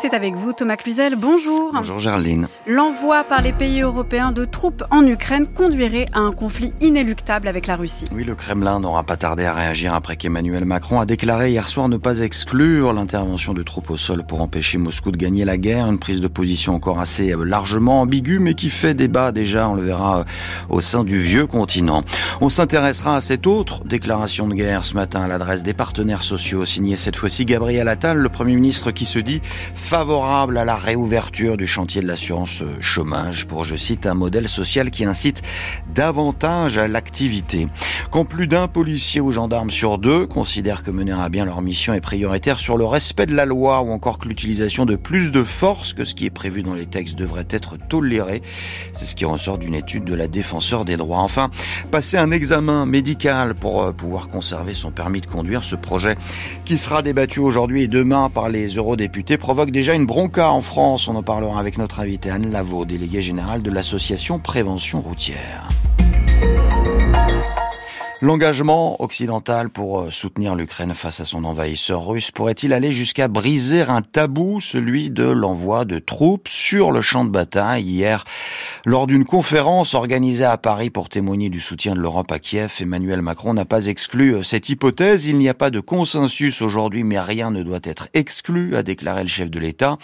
c'est avec vous Thomas Cluzel. Bonjour. Bonjour Gerline. L'envoi par les pays européens de troupes en Ukraine conduirait à un conflit inéluctable avec la Russie. Oui, le Kremlin n'aura pas tardé à réagir après qu'Emmanuel Macron a déclaré hier soir ne pas exclure l'intervention de troupes au sol pour empêcher Moscou de gagner la guerre. Une prise de position encore assez euh, largement ambiguë, mais qui fait débat déjà, on le verra, euh, au sein du vieux continent. On s'intéressera à cette autre déclaration de guerre ce matin à l'adresse des partenaires sociaux, signée cette fois-ci Gabriel Attal, le Premier ministre qui se dit favorable à la réouverture du chantier de l'assurance chômage pour, je cite, un modèle social qui incite davantage à l'activité. Quand plus d'un policier ou gendarme sur deux considère que mener à bien leur mission est prioritaire sur le respect de la loi ou encore que l'utilisation de plus de force que ce qui est prévu dans les textes devrait être toléré. C'est ce qui ressort d'une étude de la défenseur des droits. Enfin, passer un examen médical pour euh, pouvoir conserver son permis de conduire, ce projet qui sera débattu aujourd'hui et demain par les eurodéputés provoque déjà une bronca en France. On en parlera avec notre invité Anne Lavaux, déléguée générale de l'association Prévention routière. L'engagement occidental pour euh, soutenir l'Ukraine face à son envahisseur russe pourrait-il aller jusqu'à briser un tabou, celui de l'envoi de troupes sur le champ de bataille Hier, lors d'une conférence organisée à Paris pour témoigner du soutien de l'Europe à Kiev, Emmanuel Macron n'a pas exclu euh, cette hypothèse. Il n'y a pas de consensus aujourd'hui, mais rien ne doit être exclu, a déclaré le chef de l'État.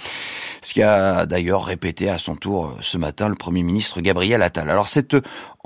Ce qui a d'ailleurs répété à son tour euh, ce matin le Premier ministre Gabriel Attal. Alors cette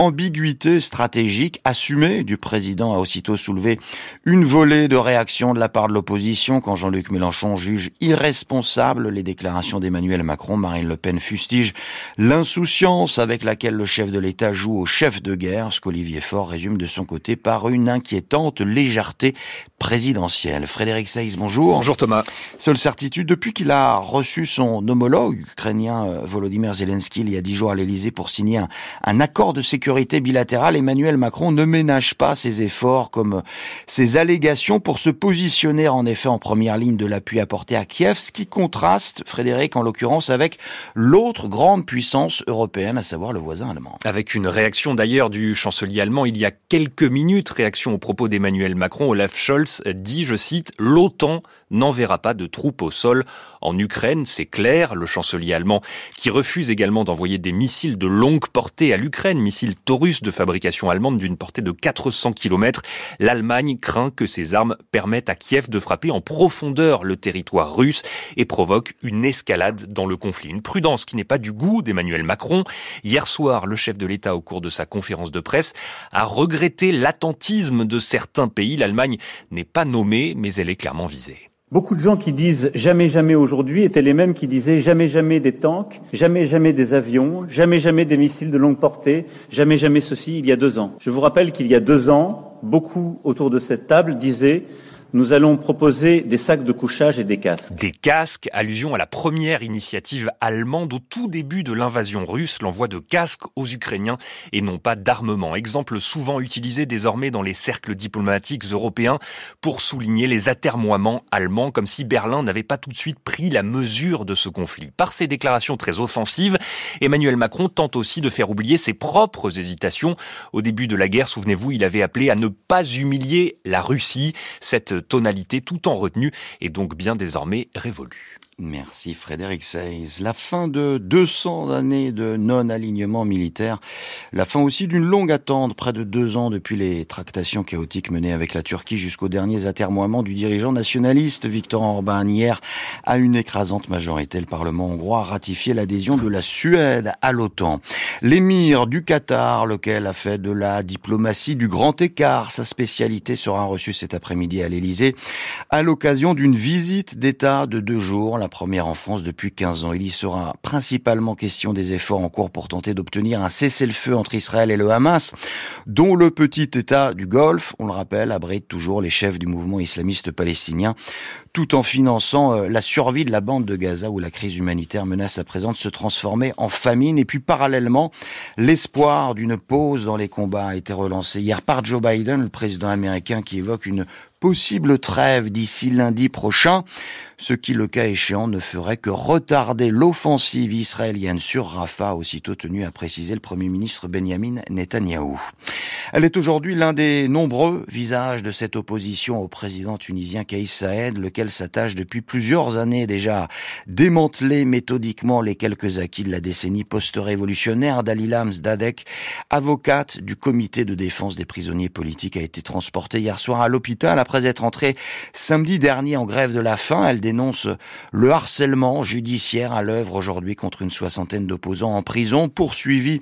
ambiguïté stratégique assumée du président a aussitôt soulevé une volée de réactions de la part de l'opposition quand Jean-Luc Mélenchon juge irresponsable les déclarations d'Emmanuel Macron. Marine Le Pen fustige l'insouciance avec laquelle le chef de l'État joue au chef de guerre, ce qu'Olivier Faure résume de son côté par une inquiétante légèreté présidentielle. Frédéric Seyss, bonjour. Bonjour Thomas. Seule certitude, depuis qu'il a reçu son homologue ukrainien euh, Volodymyr Zelensky il y a dix jours à l'Elysée pour signer un, un accord de sécurité bilatérale, Emmanuel Macron ne ménage pas ses efforts comme ses allégations pour se positionner en effet en première ligne de l'appui apporté à Kiev, ce qui contraste, Frédéric, en l'occurrence, avec l'autre grande puissance européenne, à savoir le voisin allemand. Avec une réaction d'ailleurs du chancelier allemand il y a quelques minutes, réaction au propos d'Emmanuel Macron, Olaf Scholz dit, je cite, l'OTAN n'enverra pas de troupes au sol en Ukraine, c'est clair. Le chancelier allemand qui refuse également d'envoyer des missiles de longue portée à l'Ukraine, missiles Taurus de fabrication allemande d'une portée de 400 km. L'Allemagne craint que ces armes permettent à Kiev de frapper en profondeur le territoire russe et provoque une escalade dans le conflit. Une prudence qui n'est pas du goût d'Emmanuel Macron. Hier soir, le chef de l'État, au cours de sa conférence de presse, a regretté l'attentisme de certains pays. L'Allemagne n'est pas nommée, mais elle est clairement visée. Beaucoup de gens qui disent jamais jamais aujourd'hui étaient les mêmes qui disaient jamais jamais des tanks, jamais jamais des avions, jamais jamais des missiles de longue portée, jamais jamais ceci il y a deux ans. Je vous rappelle qu'il y a deux ans, beaucoup autour de cette table disaient nous allons proposer des sacs de couchage et des casques. Des casques, allusion à la première initiative allemande au tout début de l'invasion russe, l'envoi de casques aux Ukrainiens et non pas d'armement. Exemple souvent utilisé désormais dans les cercles diplomatiques européens pour souligner les atermoiements allemands, comme si Berlin n'avait pas tout de suite pris la mesure de ce conflit. Par ses déclarations très offensives, Emmanuel Macron tente aussi de faire oublier ses propres hésitations. Au début de la guerre, souvenez-vous, il avait appelé à ne pas humilier la Russie. Cette tonalité tout en retenue est donc bien désormais révolue. Merci Frédéric Seyss. La fin de 200 années de non-alignement militaire, la fin aussi d'une longue attente, près de deux ans depuis les tractations chaotiques menées avec la Turquie jusqu'aux derniers atermoiements du dirigeant nationaliste Viktor Orban. Hier, à une écrasante majorité, le Parlement hongrois a ratifié l'adhésion de la Suède à l'OTAN. L'émir du Qatar, lequel a fait de la diplomatie du grand écart sa spécialité, sera reçu cet après-midi à l'Élysée à l'occasion d'une visite d'État de deux jours. Première en France depuis 15 ans. Il y sera principalement question des efforts en cours pour tenter d'obtenir un cessez-le-feu entre Israël et le Hamas, dont le petit État du Golfe, on le rappelle, abrite toujours les chefs du mouvement islamiste palestinien, tout en finançant euh, la survie de la bande de Gaza où la crise humanitaire menace à présent de se transformer en famine. Et puis parallèlement, l'espoir d'une pause dans les combats a été relancé hier par Joe Biden, le président américain, qui évoque une possible trêve d'ici lundi prochain ce qui, le cas échéant, ne ferait que retarder l'offensive israélienne sur Rafah, aussitôt tenu à préciser le Premier ministre Benjamin Netanyahou. Elle est aujourd'hui l'un des nombreux visages de cette opposition au président tunisien Kais Saed, lequel s'attache depuis plusieurs années déjà à démanteler méthodiquement les quelques acquis de la décennie post-révolutionnaire. Dalila Zdadek, avocate du comité de défense des prisonniers politiques, a été transportée hier soir à l'hôpital après être entrée samedi dernier en grève de la faim. Elle dénonce le harcèlement judiciaire à l'œuvre aujourd'hui contre une soixantaine d'opposants en prison, poursuivis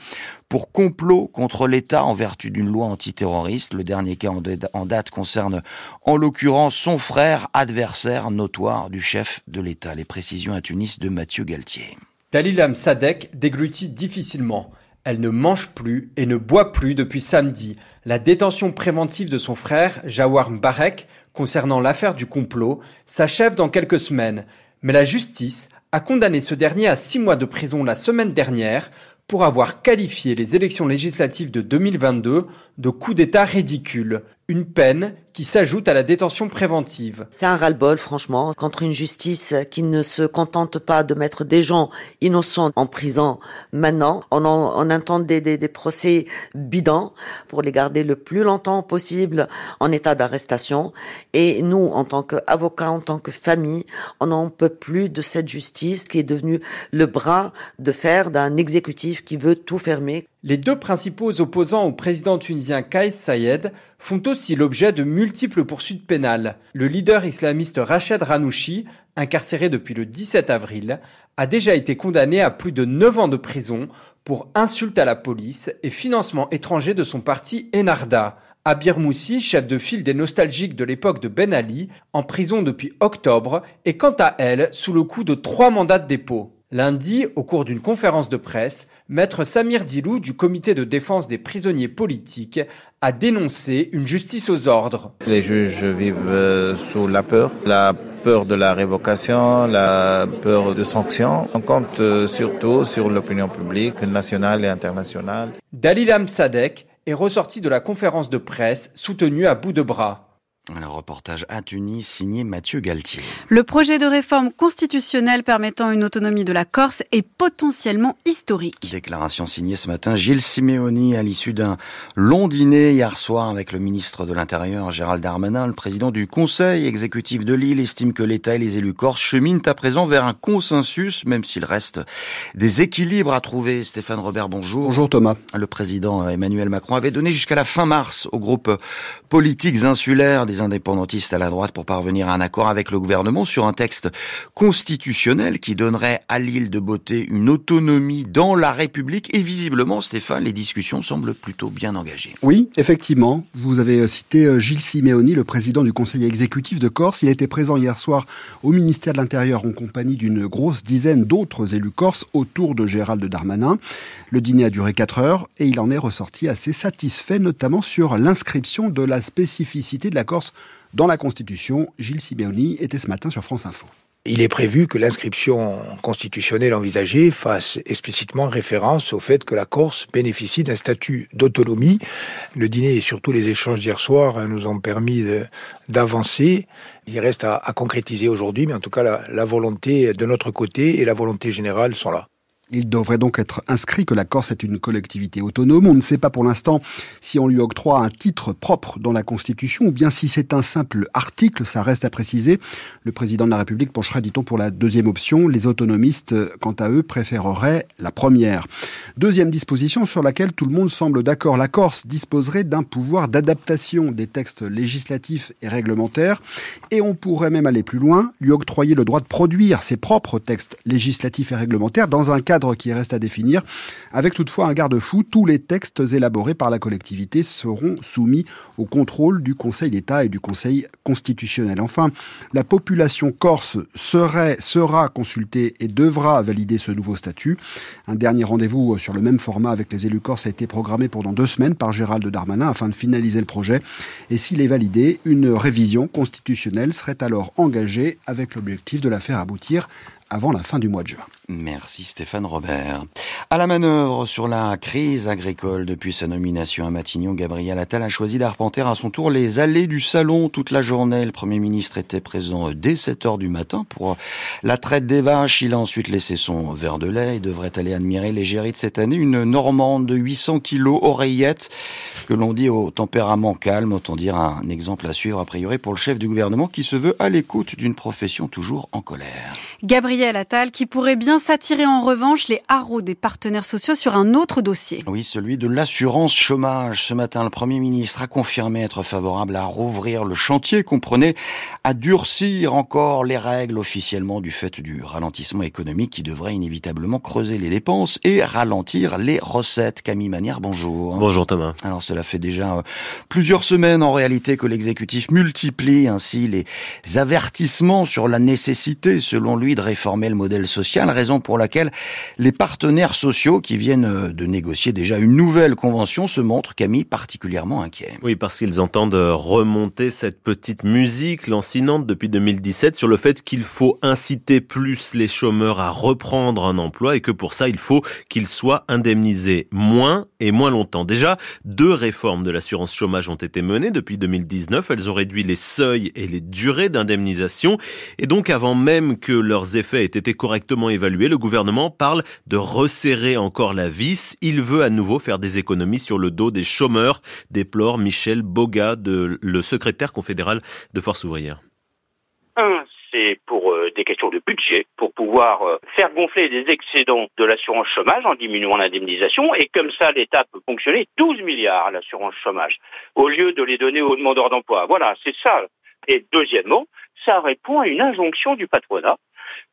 pour complot contre l'État en vertu d'une loi antiterroriste. Le dernier cas en date concerne en l'occurrence son frère adversaire notoire du chef de l'État. Les précisions à Tunis de Mathieu Galtier. Dalilam Sadek déglutit difficilement. Elle ne mange plus et ne boit plus depuis samedi. La détention préventive de son frère, Jawar Mbarek, concernant l'affaire du complot s'achève dans quelques semaines, mais la justice a condamné ce dernier à six mois de prison la semaine dernière pour avoir qualifié les élections législatives de 2022 de coup d'État ridicule, une peine qui s'ajoute à la détention préventive. C'est un ras-le-bol, franchement, contre une justice qui ne se contente pas de mettre des gens innocents en prison maintenant. On, en, on des, des, des, procès bidants pour les garder le plus longtemps possible en état d'arrestation. Et nous, en tant qu'avocats, en tant que famille, on n'en peut plus de cette justice qui est devenue le bras de fer d'un exécutif qui veut tout fermer. Les deux principaux opposants au président tunisien Kais Sayed font aussi l'objet de multiples poursuites pénales. Le leader islamiste Rached Ranouchi, incarcéré depuis le 17 avril, a déjà été condamné à plus de 9 ans de prison pour insulte à la police et financement étranger de son parti Enarda. Abir Moussi, chef de file des nostalgiques de l'époque de Ben Ali, en prison depuis octobre, est quant à elle sous le coup de trois mandats de dépôt. Lundi, au cours d'une conférence de presse, Maître Samir Dilou du comité de défense des prisonniers politiques a dénoncé une justice aux ordres. Les juges vivent euh, sous la peur, la peur de la révocation, la peur de sanctions. On compte euh, surtout sur l'opinion publique nationale et internationale. Dalilam Sadek est ressorti de la conférence de presse soutenu à bout de bras. Un reportage à Tunis signé Mathieu Galtier. Le projet de réforme constitutionnelle permettant une autonomie de la Corse est potentiellement historique. Déclaration signée ce matin Gilles Simeoni à l'issue d'un long dîner hier soir avec le ministre de l'Intérieur Gérald Darmanin. Le président du conseil exécutif de Lille estime que l'État et les élus corses cheminent à présent vers un consensus, même s'il reste des équilibres à trouver. Stéphane Robert, bonjour. Bonjour Thomas. Le président Emmanuel Macron avait donné jusqu'à la fin mars aux groupes politiques insulaires des indépendantistes à la droite pour parvenir à un accord avec le gouvernement sur un texte constitutionnel qui donnerait à l'île de Beauté une autonomie dans la République. Et visiblement, Stéphane, les discussions semblent plutôt bien engagées. Oui, effectivement. Vous avez cité euh, Gilles Simeoni, le président du conseil exécutif de Corse. Il était présent hier soir au ministère de l'Intérieur en compagnie d'une grosse dizaine d'autres élus corses autour de Gérald Darmanin. Le dîner a duré 4 heures et il en est ressorti assez satisfait, notamment sur l'inscription de la spécificité de la Corse dans la Constitution. Gilles Simeoni était ce matin sur France Info. Il est prévu que l'inscription constitutionnelle envisagée fasse explicitement référence au fait que la Corse bénéficie d'un statut d'autonomie. Le dîner et surtout les échanges d'hier soir nous ont permis d'avancer. Il reste à, concrétiser aujourd'hui, mais en tout cas la volonté de notre côté et la volonté générale sont là. Il devrait donc être inscrit que la Corse est une collectivité autonome. On ne sait pas pour l'instant si on lui octroie un titre propre dans la Constitution ou bien si c'est un simple article, ça reste à préciser. Le président de la République penchera, dit-on, pour la deuxième option. Les autonomistes, quant à eux, préféreraient la première. Deuxième disposition sur laquelle tout le monde semble d'accord. La Corse disposerait d'un pouvoir d'adaptation des textes législatifs et réglementaires et on pourrait même aller plus loin, lui octroyer le droit de produire ses propres textes législatifs et réglementaires dans un cadre qui reste à définir, avec toutefois un garde-fou. Tous les textes élaborés par la collectivité seront soumis au contrôle du Conseil d'État et du Conseil constitutionnel. Enfin, la population corse serait, sera consultée et devra valider ce nouveau statut. Un dernier rendez-vous sur le même format avec les élus corses a été programmé pendant deux semaines par Gérald Darmanin afin de finaliser le projet. Et s'il est validé, une révision constitutionnelle serait alors engagée avec l'objectif de la faire aboutir avant la fin du mois de juin. Merci Stéphane Robert. À la manœuvre sur la crise agricole depuis sa nomination à Matignon, Gabriel Attal a choisi d'arpenter à son tour les allées du salon toute la journée. Le Premier ministre était présent dès 7 heures du matin pour la traite des vaches. Il a ensuite laissé son verre de lait et devrait aller admirer l'égérie de cette année, une Normande de 800 kilos, oreillette, que l'on dit au tempérament calme, autant dire un exemple à suivre a priori pour le chef du gouvernement qui se veut à l'écoute d'une profession toujours en colère. Gabriel Attal qui pourrait bien s'attirer en revanche les haros des partenaires sociaux sur un autre dossier. Oui, celui de l'assurance chômage. Ce matin, le Premier ministre a confirmé être favorable à rouvrir le chantier, comprenait à durcir encore les règles officiellement du fait du ralentissement économique qui devrait inévitablement creuser les dépenses et ralentir les recettes. Camille Manière, bonjour. Bonjour Thomas. Alors cela fait déjà euh, plusieurs semaines en réalité que l'exécutif multiplie ainsi les avertissements sur la nécessité, selon lui, de réformer le modèle social, raison pour laquelle les partenaires sociaux qui viennent euh, de négocier déjà une nouvelle convention se montrent, Camille, particulièrement inquiets. Oui, parce qu'ils entendent remonter cette petite musique lancinante depuis 2017 sur le fait qu'il faut inciter plus les chômeurs à reprendre un emploi et que pour ça, il faut qu'ils soient indemnisés moins et moins longtemps. Déjà, deux réformes de l'assurance chômage ont été menées depuis 2019. Elles ont réduit les seuils et les durées d'indemnisation. Et donc, avant même que leurs effets aient été correctement évalués, le gouvernement parle de resserrer encore la vis. Il veut à nouveau faire des économies sur le dos des chômeurs, déplore Michel Boga, de, le secrétaire confédéral de Force ouvrière. Un, c'est pour euh, des questions de budget, pour pouvoir euh, faire gonfler des excédents de l'assurance chômage en diminuant l'indemnisation, et comme ça l'État peut fonctionner 12 milliards à l'assurance chômage, au lieu de les donner aux demandeurs d'emploi. Voilà, c'est ça. Et deuxièmement, ça répond à une injonction du patronat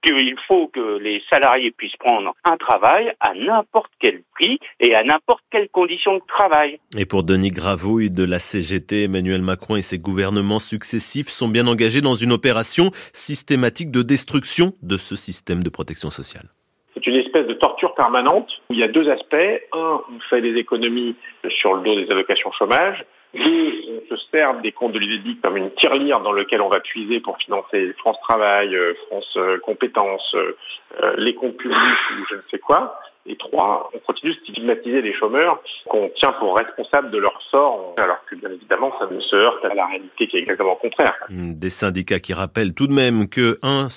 qu'il faut que les salariés puissent prendre un travail à n'importe quel prix et à n'importe quelle condition de travail. Et pour Denis Gravouille de la CGT, Emmanuel Macron et ses gouvernements successifs sont bien engagés dans une opération systématique de destruction de ce système de protection sociale. C'est une espèce de torture permanente où il y a deux aspects. Un, on fait des économies sur le dos des allocations chômage. Deux, on se sert des comptes de l'UDEDIC comme une tirelire dans lequel on va puiser pour financer France Travail, euh, France euh, Compétences, euh, les comptes publics ou je ne sais quoi. Et trois, on continue de stigmatiser les chômeurs qu'on tient pour responsables de leur sort, alors que bien évidemment, ça ne se heurte à la réalité qui est exactement contraire. Des syndicats qui rappellent tout de même que un,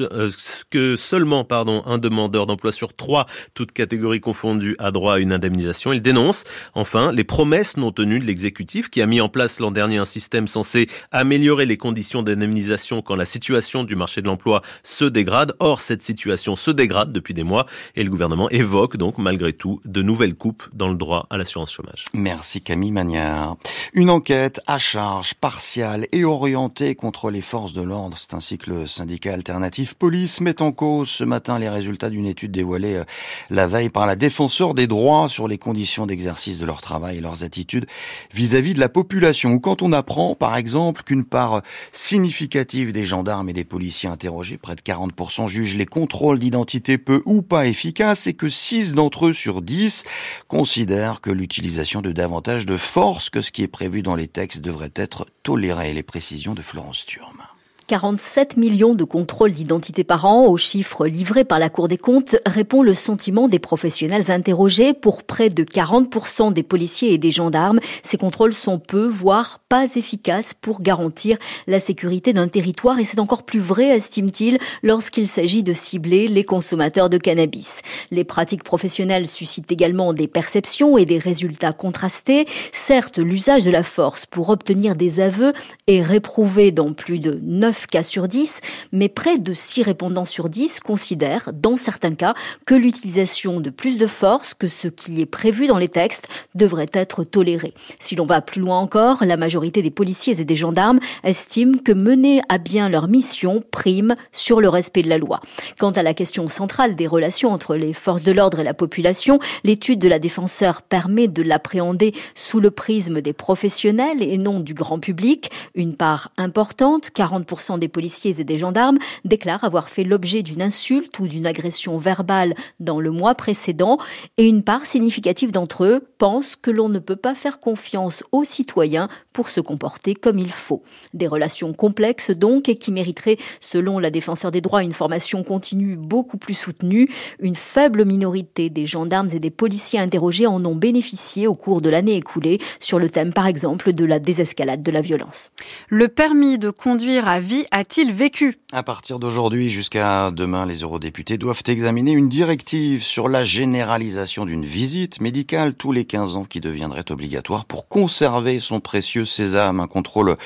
euh, que seulement, pardon, un demandeur d'emploi sur trois, toutes catégories confondues, a droit à une indemnisation. Ils dénoncent, enfin, les promesses non tenues de l'exécutif qui a mis en place l'an dernier un système censé améliorer les conditions d'indemnisation quand la situation du marché de l'emploi se dégrade. Or, cette situation se dégrade depuis des mois et le gouvernement est évoque donc malgré tout de nouvelles coupes dans le droit à l'assurance chômage. Merci Camille Magnard. Une enquête à charge partiale et orientée contre les forces de l'ordre, c'est ainsi que le syndicat alternatif Police met en cause ce matin les résultats d'une étude dévoilée euh, la veille par la défenseur des droits sur les conditions d'exercice de leur travail et leurs attitudes vis-à-vis -vis de la population. Ou quand on apprend par exemple qu'une part significative des gendarmes et des policiers interrogés, près de 40%, jugent les contrôles d'identité peu ou pas efficaces et que 6 d'entre eux sur 10 considèrent que l'utilisation de davantage de force que ce qui est prévu dans les textes devrait être tolérée. Les précisions de Florence Turme. 47 millions de contrôles d'identité par an, aux chiffres livrés par la Cour des comptes, répond le sentiment des professionnels interrogés. Pour près de 40% des policiers et des gendarmes, ces contrôles sont peu, voire pas efficaces pour garantir la sécurité d'un territoire. Et c'est encore plus vrai, estime-t-il, lorsqu'il s'agit de cibler les consommateurs de cannabis. Les pratiques professionnelles suscitent également des perceptions et des résultats contrastés. Certes, l'usage de la force pour obtenir des aveux est réprouvé dans plus de 9 cas sur 10, mais près de 6 répondants sur 10 considèrent, dans certains cas, que l'utilisation de plus de force que ce qui est prévu dans les textes devrait être tolérée. Si l'on va plus loin encore, la majorité des policiers et des gendarmes estiment que mener à bien leur mission prime sur le respect de la loi. Quant à la question centrale des relations entre les forces de l'ordre et la population, l'étude de la défenseur permet de l'appréhender sous le prisme des professionnels et non du grand public. Une part importante, 40% 40% des policiers et des gendarmes déclarent avoir fait l'objet d'une insulte ou d'une agression verbale dans le mois précédent et une part significative d'entre eux pensent que l'on ne peut pas faire confiance aux citoyens pour se comporter comme il faut. Des relations complexes donc et qui mériteraient, selon la défenseur des droits, une formation continue beaucoup plus soutenue. Une faible minorité des gendarmes et des policiers interrogés en ont bénéficié au cours de l'année écoulée sur le thème par exemple de la désescalade de la violence. Le permis de conduire à vie a-t-il vécu? À partir d'aujourd'hui jusqu'à demain, les eurodéputés doivent examiner une directive sur la généralisation d'une visite médicale tous les 15 ans qui deviendrait obligatoire pour conserver son précieux sésame, un contrôle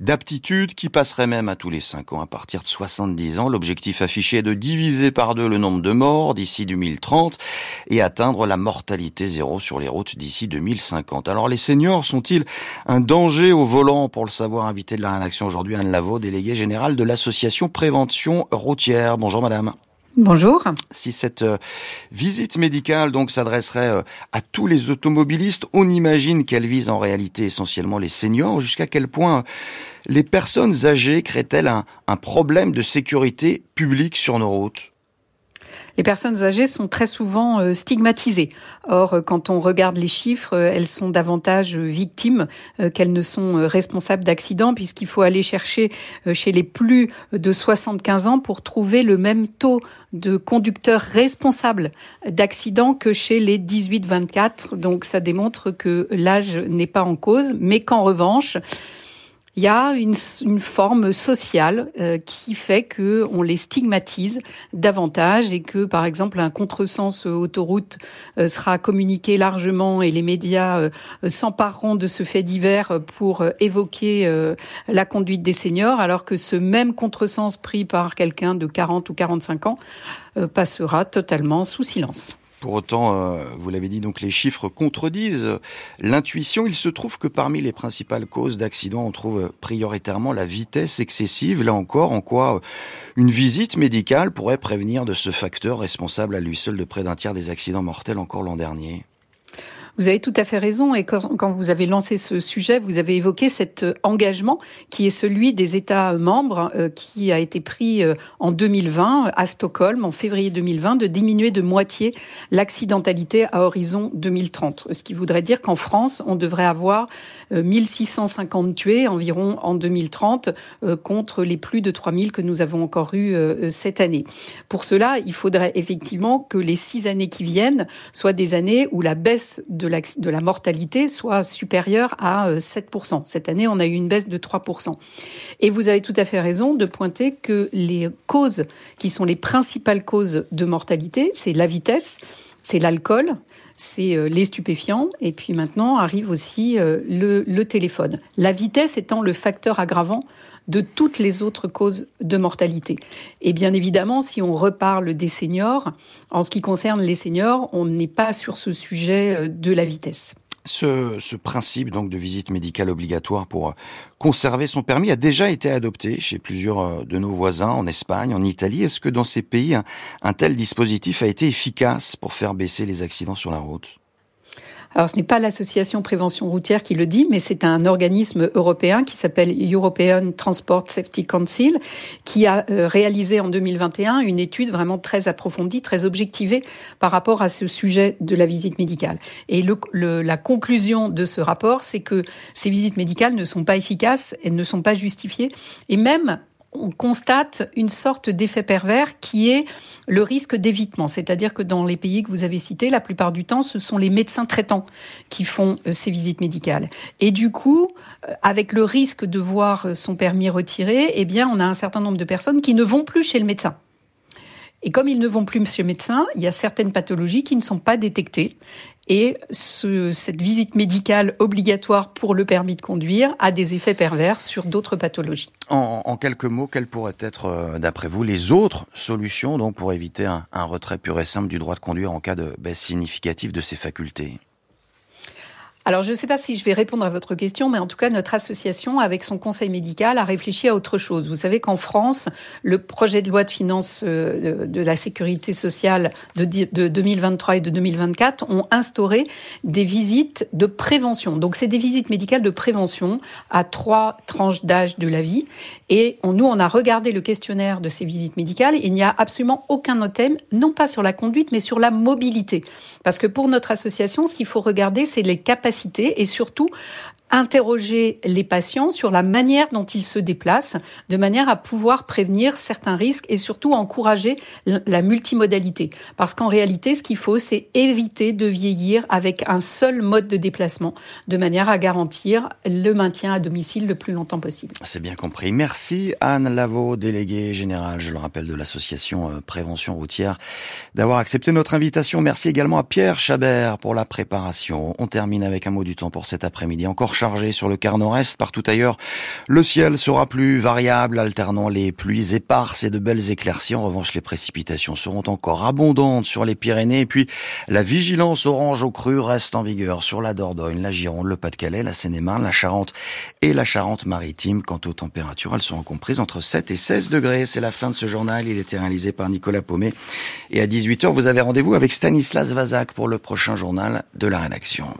d'aptitude qui passerait même à tous les 5 ans à partir de 70 ans. L'objectif affiché est de diviser par deux le nombre de morts d'ici 2030 et atteindre la mortalité zéro sur les routes d'ici 2050. Alors les seniors sont-ils un danger au volant? Pour le savoir, invité de la rédaction aujourd'hui, Anne Lavaux, déléguée générale de l'association Prévention routière. Bonjour madame. Bonjour. Si cette euh, visite médicale donc s'adresserait euh, à tous les automobilistes, on imagine qu'elle vise en réalité essentiellement les seniors. Jusqu'à quel point les personnes âgées créent-elles un problème de sécurité publique sur nos routes? Les personnes âgées sont très souvent euh, stigmatisées. Or, euh, quand on regarde les chiffres, euh, elles sont davantage victimes qu'elles ne sont responsables d'accidents, puisqu'il faut aller chercher chez les plus de 75 ans pour trouver le même taux de conducteurs responsables d'accidents que chez les 18-24. Donc, ça démontre que l'âge n'est pas en cause, mais qu'en revanche, il y a une, forme sociale euh, qui fait que on les stigmatise davantage et que par exemple un contresens autoroute euh, sera communiqué largement et les médias euh, s'empareront de ce fait divers pour évoquer la conduite des seniors alors que ce même contresens pris par quelqu'un de 40 ou 45 ans passera totalement sous silence. Pour autant, euh, vous l'avez dit, donc les chiffres contredisent l'intuition. Il se trouve que parmi les principales causes d'accidents, on trouve prioritairement la vitesse excessive. Là encore, en quoi une visite médicale pourrait prévenir de ce facteur responsable à lui seul de près d'un tiers des accidents mortels encore l'an dernier? Vous avez tout à fait raison. Et quand, vous avez lancé ce sujet, vous avez évoqué cet euh, engagement qui est celui des États membres euh, qui a été pris euh, en 2020 à Stockholm, en février 2020, de diminuer de moitié l'accidentalité à horizon 2030. Ce qui voudrait dire qu'en France, on devrait avoir 1650 tués environ en 2030 contre les plus de 3000 que nous avons encore eu cette année. Pour cela, il faudrait effectivement que les six années qui viennent soient des années où la baisse de de la, mortalité soit supérieure à 7%. Euh, Cette année, on a eu une baisse de 3%. Et vous avez tout à fait raison de pointer que les causes qui sont les principales causes de mortalité, c'est la vitesse, c'est l'alcool, c'est euh, les stupéfiants, et puis maintenant arrive aussi euh, le, le, téléphone. La vitesse étant le facteur aggravant de toutes les autres causes de mortalité. Et bien évidemment, si on reparle des seniors, en ce qui concerne les seniors, on n'est pas sur ce sujet euh, de la vitesse. Ce, principe donc de visite médicale obligatoire pour euh, conserver son permis a déjà été adopté chez plusieurs euh, de nos voisins en Espagne, en Italie. Est-ce que dans ces pays, un tel dispositif a été efficace pour faire baisser les accidents sur la route? Alors, ce n'est pas l'association prévention routière qui le dit, mais c'est un organisme européen qui s'appelle European Transport Safety Council, qui a euh, réalisé en 2021 une étude vraiment très approfondie, très objectivée par rapport à ce sujet de la visite médicale. Et le, la conclusion de ce rapport, c'est que ces visites médicales ne sont pas efficaces, elles ne sont pas justifiées, et même on constate une sorte d'effet pervers qui est le risque d'évitement. C'est-à-dire que dans les pays que vous avez cités, la plupart du temps, ce sont les médecins traitants qui font euh, ces visites médicales. Et du coup, euh, avec le risque de voir euh, son permis retiré, eh bien, on a un certain nombre de personnes qui ne vont plus chez le médecin. Et comme ils ne vont plus le médecin, il y a certaines pathologies qui ne sont pas détectées. Et cette visite médicale obligatoire pour le permis de conduire a des effets pervers sur d'autres pathologies. En, quelques mots, quelles pourraient être, euh, d'après vous, les autres solutions donc pour éviter un, un retrait pur et simple du droit de conduire en cas de baisse significative de ses facultés? Alors, je ne sais pas si je vais répondre à votre question, mais en tout cas, notre association, avec son conseil médical, a réfléchi à autre chose. Vous savez qu'en France, le projet de loi de finances euh, de la sécurité sociale de 2023 et de 2024 ont instauré des visites de prévention. Donc, c'est des visites médicales de prévention à trois tranches d'âge de la vie. Et nous, on a regardé le questionnaire de ces visites médicales. Il n'y a absolument aucun thème, non pas sur la conduite, mais sur la mobilité. Parce que pour notre association, ce qu'il faut regarder, c'est les capacités et surtout interroger les patients sur la manière dont ils se déplacent, de manière à pouvoir prévenir certains risques et surtout encourager la multimodalité. Parce qu'en réalité, ce qu'il faut, c'est éviter de vieillir avec un seul mode de déplacement, de manière à garantir le maintien à domicile le plus longtemps possible. C'est bien compris. Merci Anne Lavaux, déléguée générale, je le rappelle, de l'association euh, Prévention routière, d'avoir accepté notre invitation. Merci également à Pierre Chabert pour la préparation. On termine avec un mot du temps pour cet après-midi. Encore sur le quart nord-est. Partout ailleurs, le ciel sera plus variable, alternant les pluies éparses et de belles éclaircies. En revanche, les précipitations seront encore abondantes sur les Pyrénées. Et puis, la vigilance orange au cru reste en vigueur sur la Dordogne, la Gironde, le Pas-de-Calais, la Seine-et-Marne, la Charente et la Charente-Maritime. Quant aux températures, elles seront comprises entre 7 et 16 degrés. C'est la fin de ce journal. Il était réalisé par Nicolas Paumet. Et à 18h, vous avez rendez-vous avec Stanislas Vazak pour le prochain journal de la rédaction.